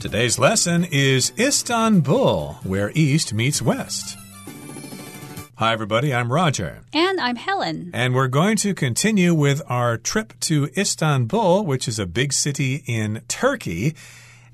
Today's lesson is Istanbul, where East meets West. Hi, everybody. I'm Roger. And I'm Helen. And we're going to continue with our trip to Istanbul, which is a big city in Turkey.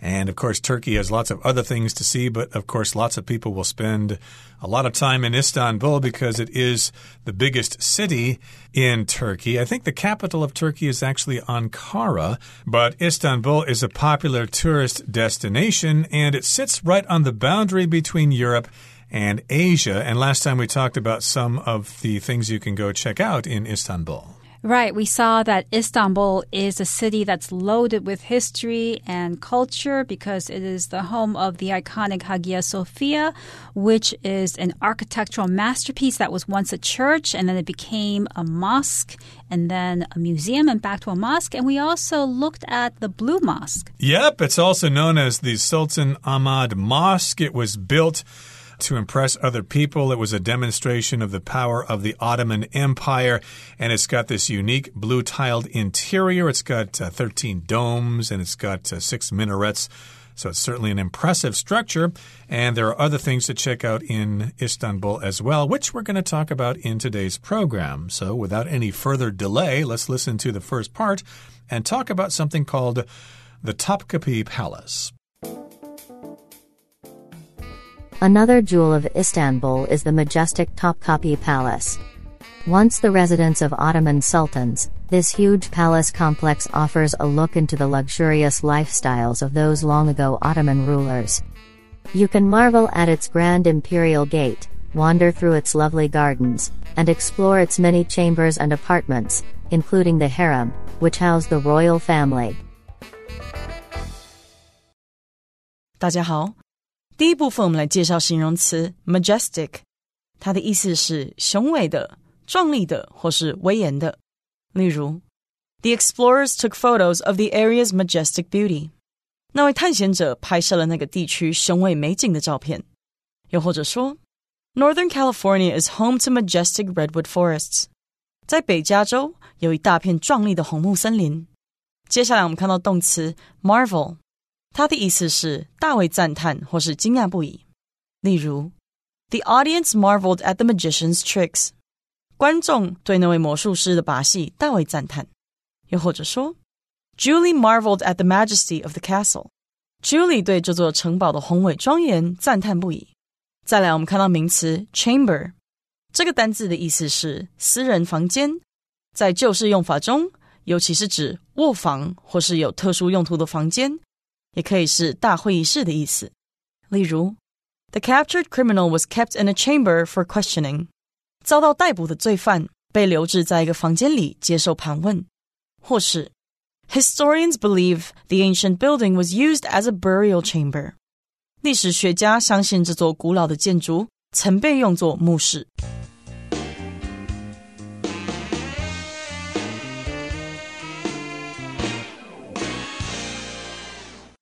And of course, Turkey has lots of other things to see, but of course, lots of people will spend a lot of time in Istanbul because it is the biggest city in Turkey. I think the capital of Turkey is actually Ankara, but Istanbul is a popular tourist destination and it sits right on the boundary between Europe and Asia. And last time we talked about some of the things you can go check out in Istanbul. Right. We saw that Istanbul is a city that's loaded with history and culture because it is the home of the iconic Hagia Sophia, which is an architectural masterpiece that was once a church and then it became a mosque and then a museum and back to a mosque. And we also looked at the Blue Mosque. Yep. It's also known as the Sultan Ahmad Mosque. It was built to impress other people. It was a demonstration of the power of the Ottoman Empire, and it's got this unique blue tiled interior. It's got uh, 13 domes and it's got uh, six minarets. So it's certainly an impressive structure. And there are other things to check out in Istanbul as well, which we're going to talk about in today's program. So without any further delay, let's listen to the first part and talk about something called the Topkapi Palace. Another jewel of Istanbul is the majestic Topkapi Palace. Once the residence of Ottoman sultans, this huge palace complex offers a look into the luxurious lifestyles of those long ago Ottoman rulers. You can marvel at its grand imperial gate, wander through its lovely gardens, and explore its many chambers and apartments, including the harem, which house the royal family. 大家好， 第一部分，我们来介绍形容词 majestic，它的意思是雄伟的、壮丽的或是威严的。例如，The explorers took photos of the area's majestic beauty。那位探险者拍摄了那个地区雄伟美景的照片。又或者说，Northern California is home to majestic redwood forests。在北加州有一大片壮丽的红木森林。接下来我们看到动词 marvel。 它的意思是大为赞叹或是惊讶不已。例如，The audience marvelled at the magician's tricks。观众对那位魔术师的把戏大为赞叹。又或者说，Julie marvelled at the majesty of the castle。Julie 对这座城堡的宏伟庄严赞叹不已。再来，我们看到名词 chamber，这个单字的意思是私人房间。在旧式用法中，尤其是指卧房或是有特殊用途的房间。也可以是大会议室的意思。例如，The captured criminal was kept in a chamber for questioning。遭到逮捕的罪犯被留置在一个房间里接受盘问。或是，Historians believe the ancient building was used as a burial chamber。历史学家相信这座古老的建筑曾被用作墓室。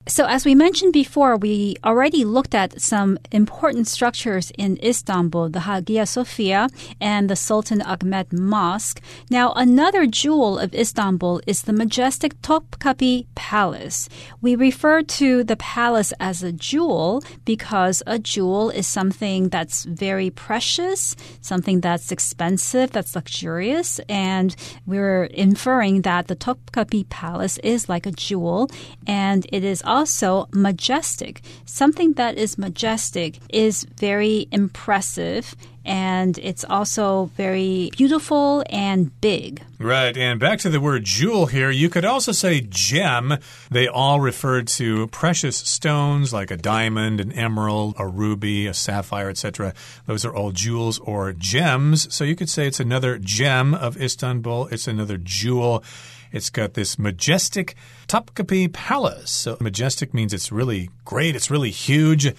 So, as we mentioned before, we already looked at some important structures in Istanbul, the Hagia Sophia and the Sultan Ahmet Mosque. Now, another jewel of Istanbul is the majestic Topkapi Palace. We refer to the palace as a jewel because a jewel is something that's very precious, something that's expensive, that's luxurious, and we're inferring that the Topkapi Palace is like a jewel and it is also majestic. Something that is majestic is very impressive and it's also very beautiful and big. Right. And back to the word jewel here, you could also say gem. They all refer to precious stones like a diamond, an emerald, a ruby, a sapphire, etc. Those are all jewels or gems. So you could say it's another gem of Istanbul, it's another jewel. It's got this majestic Topkapi Palace. So majestic means it's really great, it's really huge,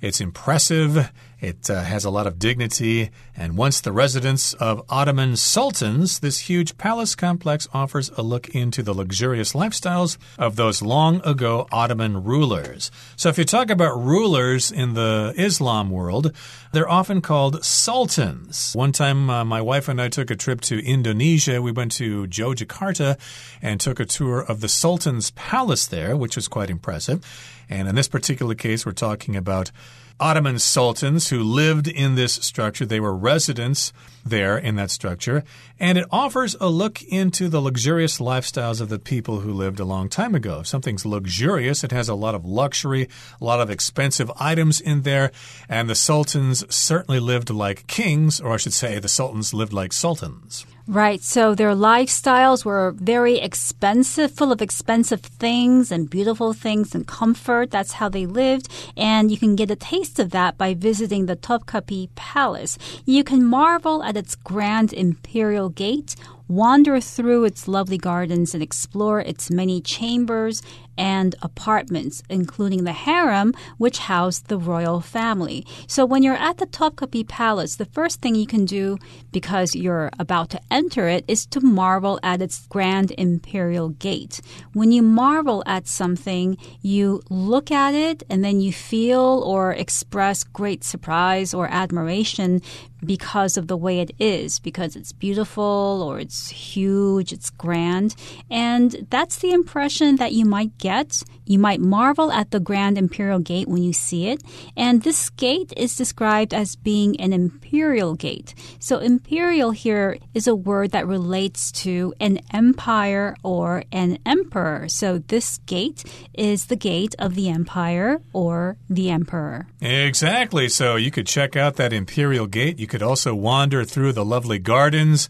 it's impressive, It uh, has a lot of dignity, and once the residence of Ottoman sultans, this huge palace complex offers a look into the luxurious lifestyles of those long ago Ottoman rulers. So, if you talk about rulers in the Islam world, they're often called sultans. One time, uh, my wife and I took a trip to Indonesia. We went to Yogyakarta and took a tour of the Sultan's palace there, which was quite impressive. And in this particular case, we're talking about Ottoman sultans who lived in this structure. They were residents there in that structure. And it offers a look into the luxurious lifestyles of the people who lived a long time ago. If something's luxurious, it has a lot of luxury, a lot of expensive items in there. And the sultans certainly lived like kings, or I should say, the sultans lived like sultans. Right. So their lifestyles were very expensive, full of expensive things and beautiful things and comfort. That's how they lived. And you can get a taste of that by visiting the Topkapi Palace. You can marvel at its grand imperial gate wander through its lovely gardens and explore its many chambers and apartments, including the harem, which housed the royal family. So when you're at the Topkapi Palace, the first thing you can do, because you're about to enter it, is to marvel at its grand imperial gate. When you marvel at something, you look at it and then you feel or express great surprise or admiration because of the way it is, because it's beautiful or it's huge, it's grand. And that's the impression that you might get. You might marvel at the Grand Imperial Gate when you see it. And this gate is described as being an imperial gate. So, imperial here is a word that relates to an empire or an emperor. So, this gate is the gate of the empire or the emperor. Exactly. So, you could check out that imperial gate. You could also wander through the lovely gardens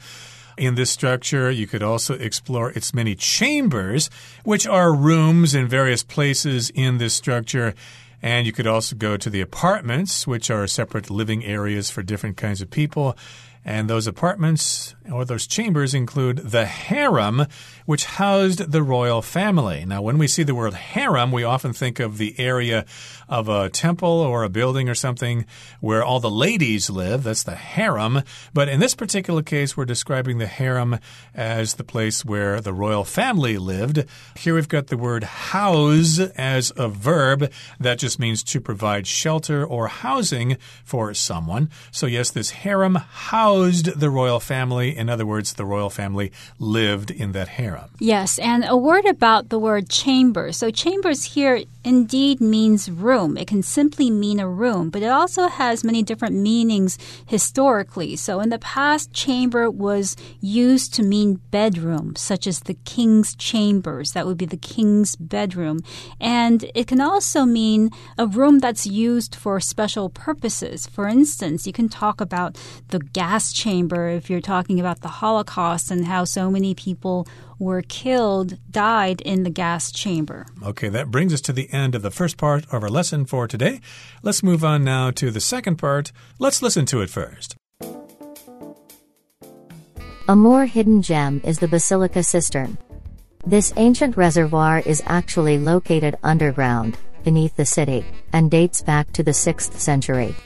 in this structure. You could also explore its many chambers, which are rooms in various places in this structure. And you could also go to the apartments, which are separate living areas for different kinds of people. And those apartments or those chambers include the harem, which housed the royal family. Now, when we see the word harem, we often think of the area of a temple or a building or something where all the ladies live. That's the harem. But in this particular case, we're describing the harem as the place where the royal family lived. Here we've got the word house as a verb. That just means to provide shelter or housing for someone. So, yes, this harem housed the royal family. In other words, the royal family lived in that harem. Yes, and a word about the word chamber. So, chambers here indeed means room. It can simply mean a room, but it also has many different meanings historically. So, in the past, chamber was used to mean bedroom, such as the king's chambers. That would be the king's bedroom. And it can also mean a room that's used for special purposes. For instance, you can talk about the gas chamber if you're talking about the Holocaust and how so many people were killed, died in the gas chamber. Okay, that brings us to the end of the first part of our lesson for today. Let's move on now to the second part. Let's listen to it first. A more hidden gem is the Basilica Cistern. This ancient reservoir is actually located underground, beneath the city, and dates back to the 6th century.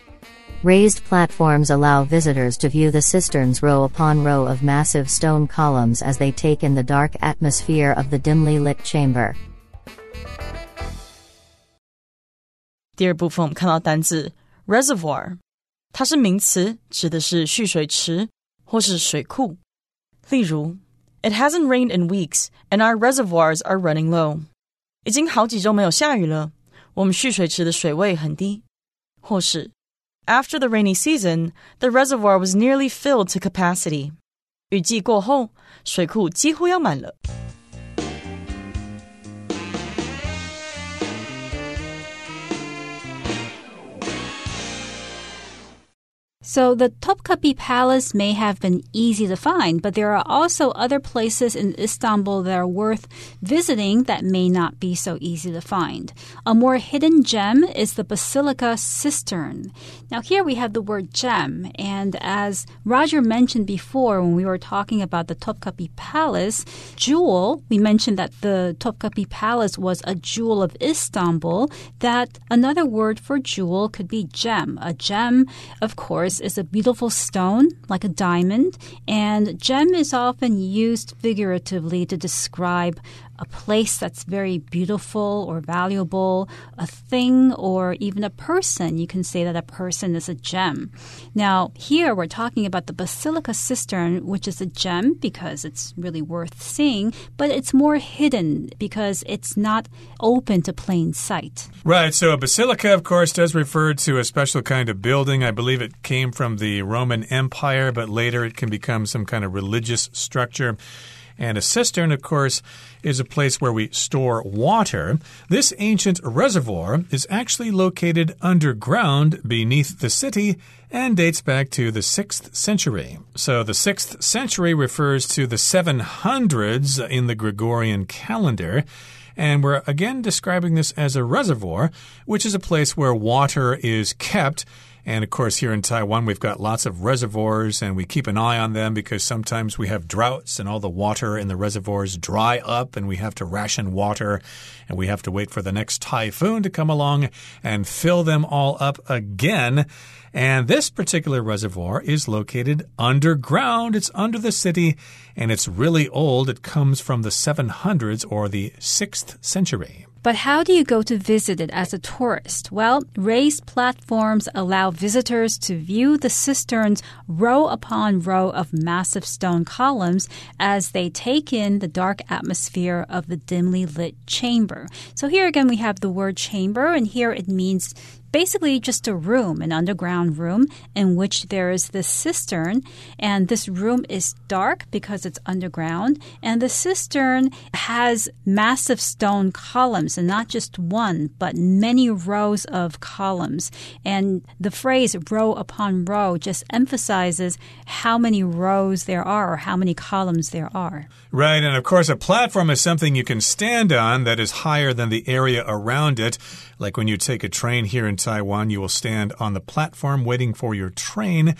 Raised platforms allow visitors to view the cisterns row upon row of massive stone columns as they take in the dark atmosphere of the dimly lit chamber. 第二部分我们看到单字 reservoir，它是名词，指的是蓄水池或是水库。例如，It hasn't rained in weeks and our reservoirs are running low。已经好几周没有下雨了，我们蓄水池的水位很低。或是 after the rainy season, the reservoir was nearly filled to capacity. 雨季过后，水库几乎要满了。 So the Topkapi Palace may have been easy to find, but there are also other places in Istanbul that are worth visiting that may not be so easy to find. A more hidden gem is the Basilica Cistern. Now, here we have the word gem, and as Roger mentioned before when we were talking about the Topkapi Palace, jewel, we mentioned that the Topkapi Palace was a jewel of Istanbul, that another word for jewel could be gem. A gem, of course, is a beautiful stone, like a diamond, and gem is often used figuratively to describe a place that's very beautiful or valuable, a thing or even a person. You can say that a person is a gem. Now, here we're talking about the Basilica Cistern, which is a gem because it's really worth seeing, but it's more hidden because it's not open to plain sight. Right. So a basilica, of course, does refer to a special kind of building. I believe it came from the Roman Empire, but later it can become some kind of religious structure. And a cistern, of course, is a place where we store water. This ancient reservoir is actually located underground beneath the city and dates back to the 6th century. So the 6th century refers to the 700s in the Gregorian calendar. And we're again describing this as a reservoir, which is a place where water is kept and of course, here in Taiwan, we've got lots of reservoirs and we keep an eye on them because sometimes we have droughts and all the water in the reservoirs dry up and we have to ration water and we have to wait for the next typhoon to come along and fill them all up again. And this particular reservoir is located underground. It's under the city and it's really old. It comes from the 700s or the 6th century. But how do you go to visit it as a tourist? Well, raised platforms allow visitors to view the cisterns row upon row of massive stone columns as they take in the dark atmosphere of the dimly lit chamber. So here again we have the word chamber, and here it means basically just a room, an underground room in which there is this cistern. And this room is dark because it's underground. And the cistern has massive stone columns, and not just one, but many rows of columns. And the phrase row upon row just emphasizes how many rows there are or how many columns there are. Right. And of course, a platform is something you can stand on that is higher than the area around it. Like when you take a train here in Taiwan, you will stand on the platform waiting for your train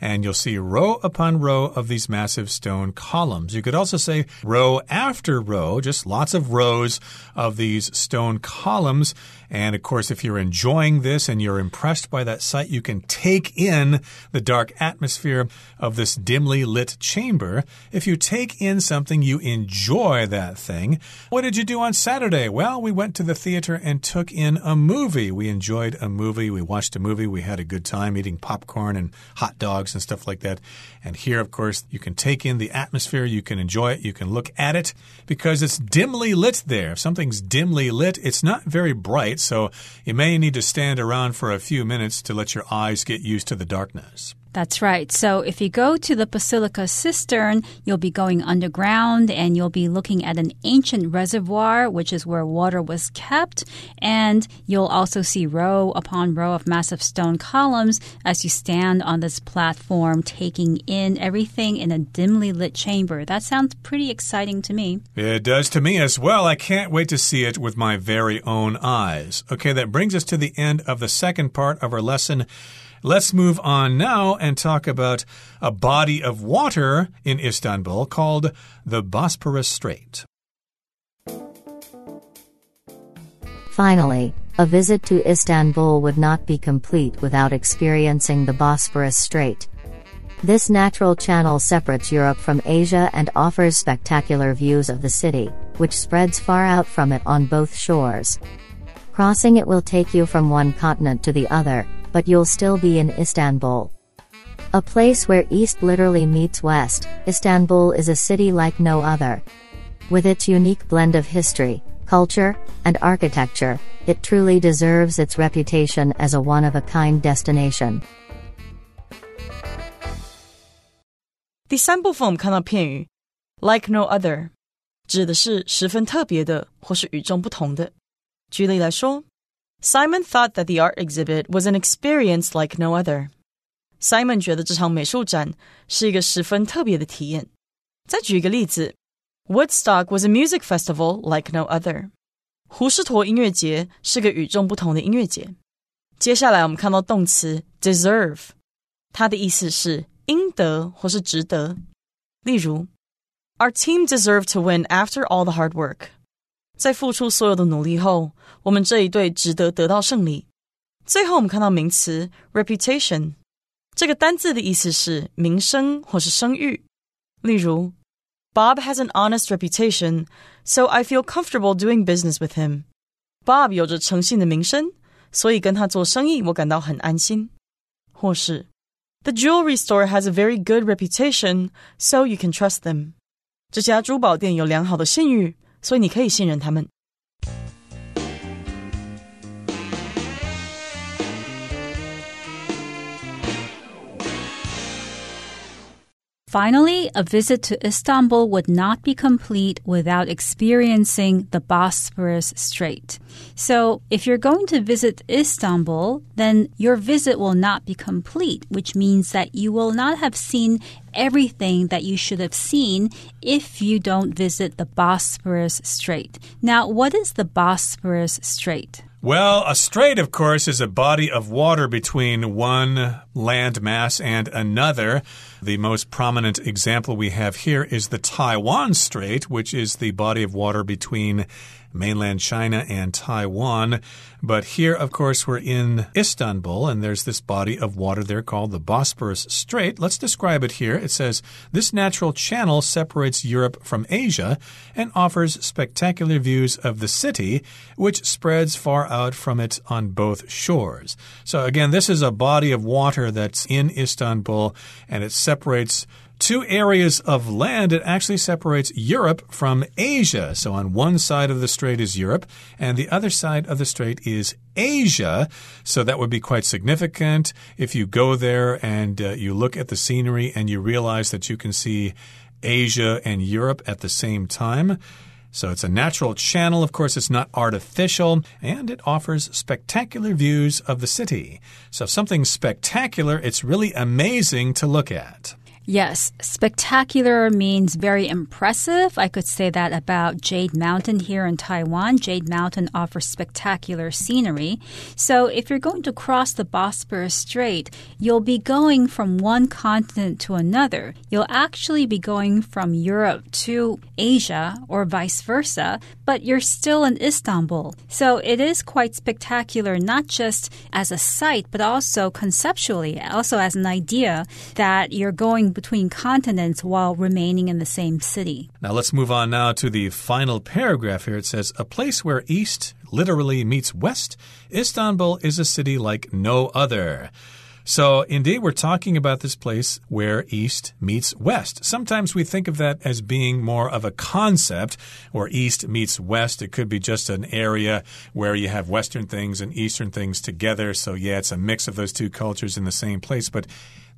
and you'll see row upon row of these massive stone columns. You could also say row after row, just lots of rows of these stone columns. And of course, if you're enjoying this and you're impressed by that sight, you can take in the dark atmosphere of this dimly lit chamber. If you take in something, you enjoy that thing. What did you do on Saturday? Well, we went to the theater and took in a movie. We enjoyed a movie. We watched a movie. We had a good time eating popcorn and hot dogs and stuff like that. And here, of course, you can take in the atmosphere. You can enjoy it. You can look at it because it's dimly lit there. If something's dimly lit, it's not very bright so you may need to stand around for a few minutes to let your eyes get used to the darkness. That's right. So if you go to the Basilica Cistern, you'll be going underground and you'll be looking at an ancient reservoir, which is where water was kept. And you'll also see row upon row of massive stone columns as you stand on this platform, taking in everything in a dimly lit chamber. That sounds pretty exciting to me. It does to me as well. I can't wait to see it with my very own eyes. Okay, that brings us to the end of the second part of our lesson. Let's move on now and talk about a body of water in Istanbul called the Bosporus Strait. Finally, a visit to Istanbul would not be complete without experiencing the Bosporus Strait. This natural channel separates Europe from Asia and offers spectacular views of the city, which spreads far out from it on both shores. Crossing it will take you from one continent to the other, but you'll still be in Istanbul. A place where East literally meets West, Istanbul is a city like no other. With its unique blend of history, culture, and architecture, it truly deserves its reputation as a one of a kind destination. 第三部分我们看到片语 like no other，指的是十分特别的或是与众不同的。举例来说 ，Simon thought that the art exhibit was an experience like no other. Simon 觉得这场美术展是一个十分特别的体验。再举一个例子，Woodstock was a music festival like no other。胡士陀音乐节是个与众不同的音乐节。接下来我们看到动词 deserve，它的意思是应得或是值得。例如，Our team deserved to win after all the hard work。 在付出所有的努力后，我们这一队值得得到胜利。最后，我们看到名词 reputation，这个单字的意思是名声或是声誉。例如，Bob has an honest reputation, so I feel comfortable doing business with him. Bob 有着诚信的名声，所以跟他做生意我感到很安心。或是，The jewelry store has a very good reputation, so you can trust them. 这家珠宝店有良好的信誉。 所以你可以信任他们。Finally, a visit to Istanbul would not be complete without experiencing the Bosporus Strait. So, if you're going to visit Istanbul, then your visit will not be complete, which means that you will not have seen everything that you should have seen if you don't visit the Bosporus Strait. Now, what is the Bosporus Strait? Well, a strait, of course, is a body of water between one land mass and another. The most prominent example we have here is the Taiwan Strait, which is the body of water between mainland China and Taiwan. But here, of course, we're in Istanbul, and there's this body of water there called the Bosporus Strait. Let's describe it here. It says this natural channel separates Europe from Asia and offers spectacular views of the city, which spreads far out from it on both shores. So, again, this is a body of water that's in Istanbul, and it separates two areas of land. It actually separates Europe from Asia. So on one side of the strait is Europe, and the other side of the strait is Asia. So that would be quite significant if you go there and uh, you look at the scenery and you realize that you can see Asia and Europe at the same time. So it's a natural channel. Of course, it's not artificial, and it offers spectacular views of the city. So if something's spectacular, it's really amazing to look at. Yes, spectacular means very impressive. I could say that about Jade Mountain here in Taiwan. Jade Mountain offers spectacular scenery. So if you're going to cross the Bosporus Strait, you'll be going from one continent to another. You'll actually be going from Europe to Asia or vice versa, but you're still in Istanbul. So it is quite spectacular, not just as a sight, but also conceptually, also as an idea that you're going between continents while remaining in the same city. Now let's move on now to the final paragraph here. It says, A place where east literally meets west, Istanbul is a city like no other. So, indeed, we're talking about this place where East meets West. Sometimes we think of that as being more of a concept, or East meets West. It could be just an area where you have Western things and Eastern things together. So, yeah, it's a mix of those two cultures in the same place. But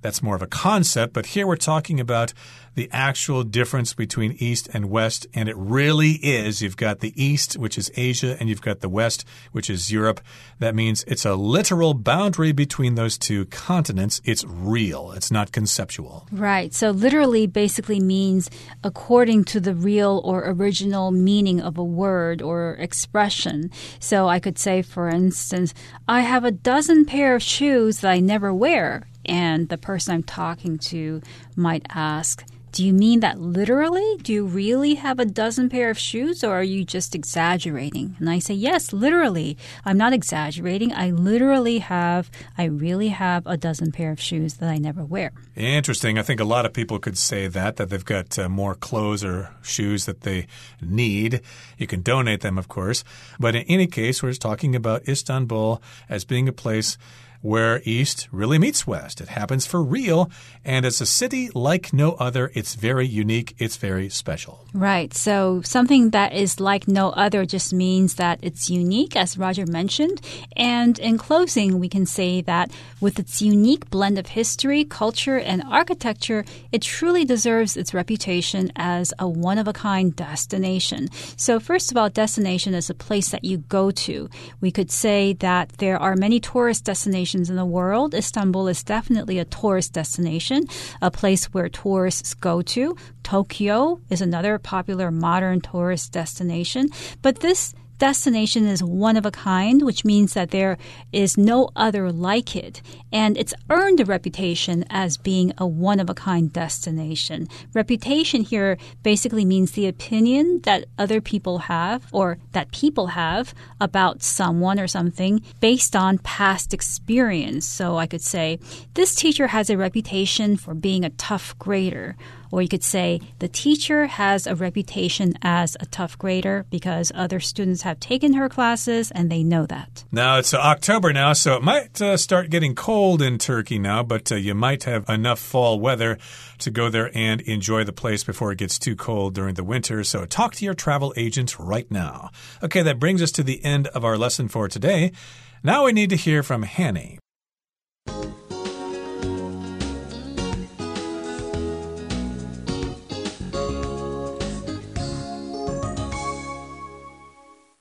that's more of a concept, but here we're talking about the actual difference between East and West, and it really is. You've got the East, which is Asia, and you've got the West, which is Europe. That means it's a literal boundary between those two continents. It's real, it's not conceptual. Right. So, literally basically means according to the real or original meaning of a word or expression. So, I could say, for instance, I have a dozen pair of shoes that I never wear. And the person I'm talking to might ask, do you mean that literally? Do you really have a dozen pair of shoes or are you just exaggerating? And I say, yes, literally. I'm not exaggerating. I literally have, I really have a dozen pair of shoes that I never wear. Interesting. I think a lot of people could say that, that they've got uh, more clothes or shoes that they need. You can donate them, of course. But in any case, we're just talking about Istanbul as being a place where East really meets West. It happens for real, and it's a city like no other. It's very unique, it's very special. Right. So, something that is like no other just means that it's unique, as Roger mentioned. And in closing, we can say that with its unique blend of history, culture, and architecture, it truly deserves its reputation as a one of a kind destination. So, first of all, destination is a place that you go to. We could say that there are many tourist destinations destinations in the world, Istanbul is definitely a tourist destination, a place where tourists go to. Tokyo is another popular modern tourist destination. But this destination is one of a kind, which means that there is no other like it. And it's earned a reputation as being a one of a kind destination. Reputation here basically means the opinion that other people have or that people have about someone or something based on past experience. So I could say, this teacher has a reputation for being a tough grader or you could say the teacher has a reputation as a tough grader because other students have taken her classes and they know that. Now it's uh, October now, so it might uh, start getting cold in Turkey now, but uh, you might have enough fall weather to go there and enjoy the place before it gets too cold during the winter. So talk to your travel agent right now. Okay, that brings us to the end of our lesson for today. Now we need to hear from Hanny.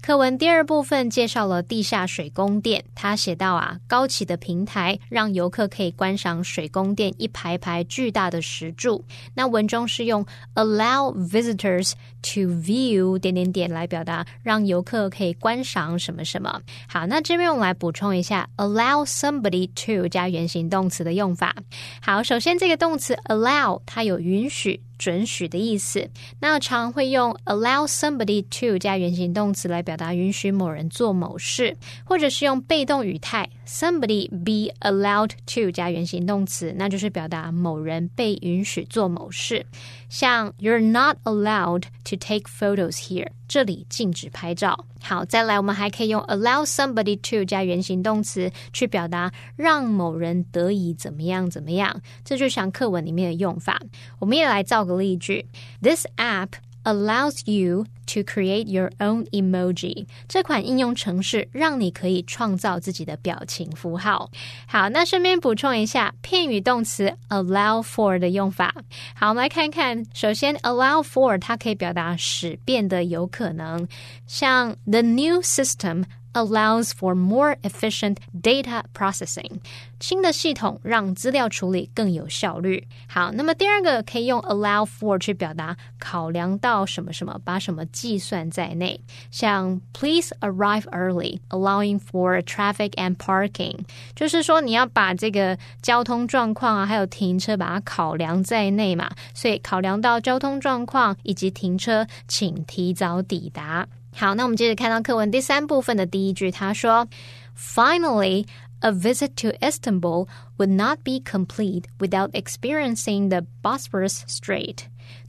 课文第二部分介绍了地下水宫殿。他写到啊，高起的平台让游客可以观赏水宫殿一排排巨大的石柱。那文中是用 allow visitors to view 点点点来表达，让游客可以观赏什么什么。好，那这边我们来补充一下 allow somebody to 加原形动词的用法。好，首先这个动词 allow 它有允许。准许的意思，那常会用 allow somebody to 加原形动词来表达允许某人做某事，或者是用被动语态 somebody be allowed to 加原形动词，那就是表达某人被允许做某事。像 You're not allowed to take photos here，这里禁止拍照。好，再来，我们还可以用 allow somebody to 加原形动词去表达让某人得以怎么样怎么样。这就像课文里面的用法。我们也来造个例句：This app。Allows you to create your own emoji。这款应用程式让你可以创造自己的表情符号。好，那顺便补充一下片语动词 allow for 的用法。好，我们来看看，首先 allow for 它可以表达使变得有可能，像 the new system。Allows for more efficient data processing。新的系统让资料处理更有效率。好，那么第二个可以用 allow for 去表达考量到什么什么，把什么计算在内。像 please arrive early, allowing for traffic and parking，就是说你要把这个交通状况啊，还有停车把它考量在内嘛。所以考量到交通状况以及停车，请提早抵达。好，那我们接着看到课文第三部分的第一句，他说：“Finally, a visit to Istanbul would not be complete without experiencing the Bosporus Strait.”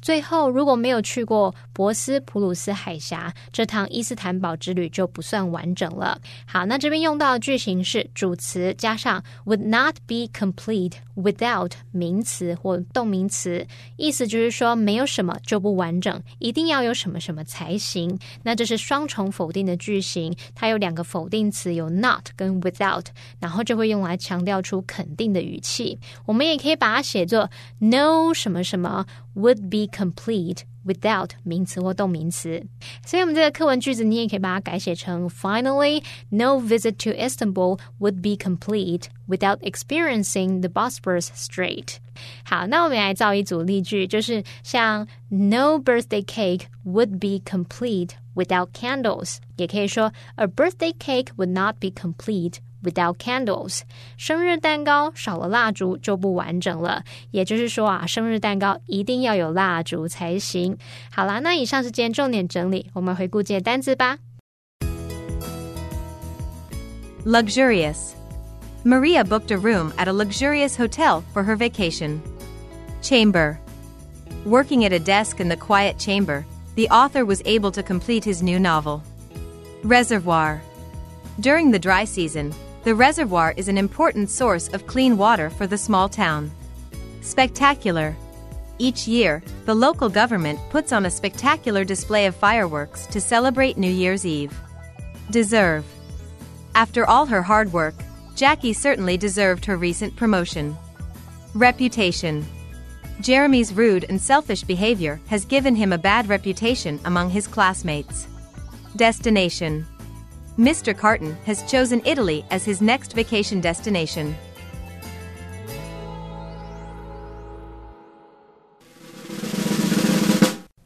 最后，如果没有去过博斯普鲁斯海峡，这趟伊斯坦堡之旅就不算完整了。好，那这边用到的句型是主词加上 would not be complete without 名词或动名词，意思就是说没有什么就不完整，一定要有什么什么才行。那这是双重否定的句型，它有两个否定词，有 not 跟 without，然后就会用来强调出肯定的语气。我们也可以把它写作 no 什么什么 would be complete without 名词或动名词。所以，我们这个课文句子你也可以把它改写成：Finally, no visit to Istanbul would be complete without experiencing the Bosporus Strait。好，那我们来造一组例句，就是像 No birthday cake would be complete without candles，也可以说 A birthday cake would not be complete Without candles，生日蛋糕少了蜡烛就不完整了。也就是说啊，生日蛋糕一定要有蜡烛才行。好啦，那以上是今天重点整理，我们回顾这些单词吧。Luxurious. Maria booked a room at a luxurious hotel for her vacation. Chamber. Working at a desk in the quiet chamber, the author was able to complete his new novel. Reservoir. During the dry season, the reservoir is an important source of clean water for the small town. Spectacular. Each year, the local government puts on a spectacular display of fireworks to celebrate New Year's Eve. Deserve. After all her hard work, Jackie certainly deserved her recent promotion. Reputation. Jeremy's rude and selfish behavior has given him a bad reputation among his classmates. Destination. Mr. Carton has chosen Italy as his next vacation destination.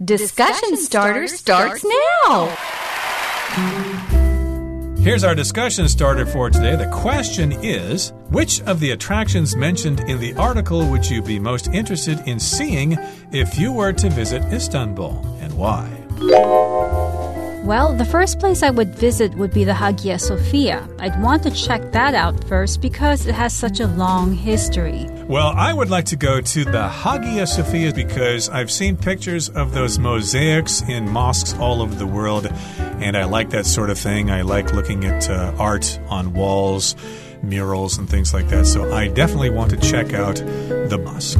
Discussion starter starts now. Here's our discussion starter for today. The question is Which of the attractions mentioned in the article would you be most interested in seeing if you were to visit Istanbul and why? Well, the first place I would visit would be the Hagia Sophia. I'd want to check that out first because it has such a long history. Well, I would like to go to the Hagia Sophia because I've seen pictures of those mosaics in mosques all over the world, and I like that sort of thing. I like looking at uh, art on walls, murals, and things like that. So I definitely want to check out the mosque.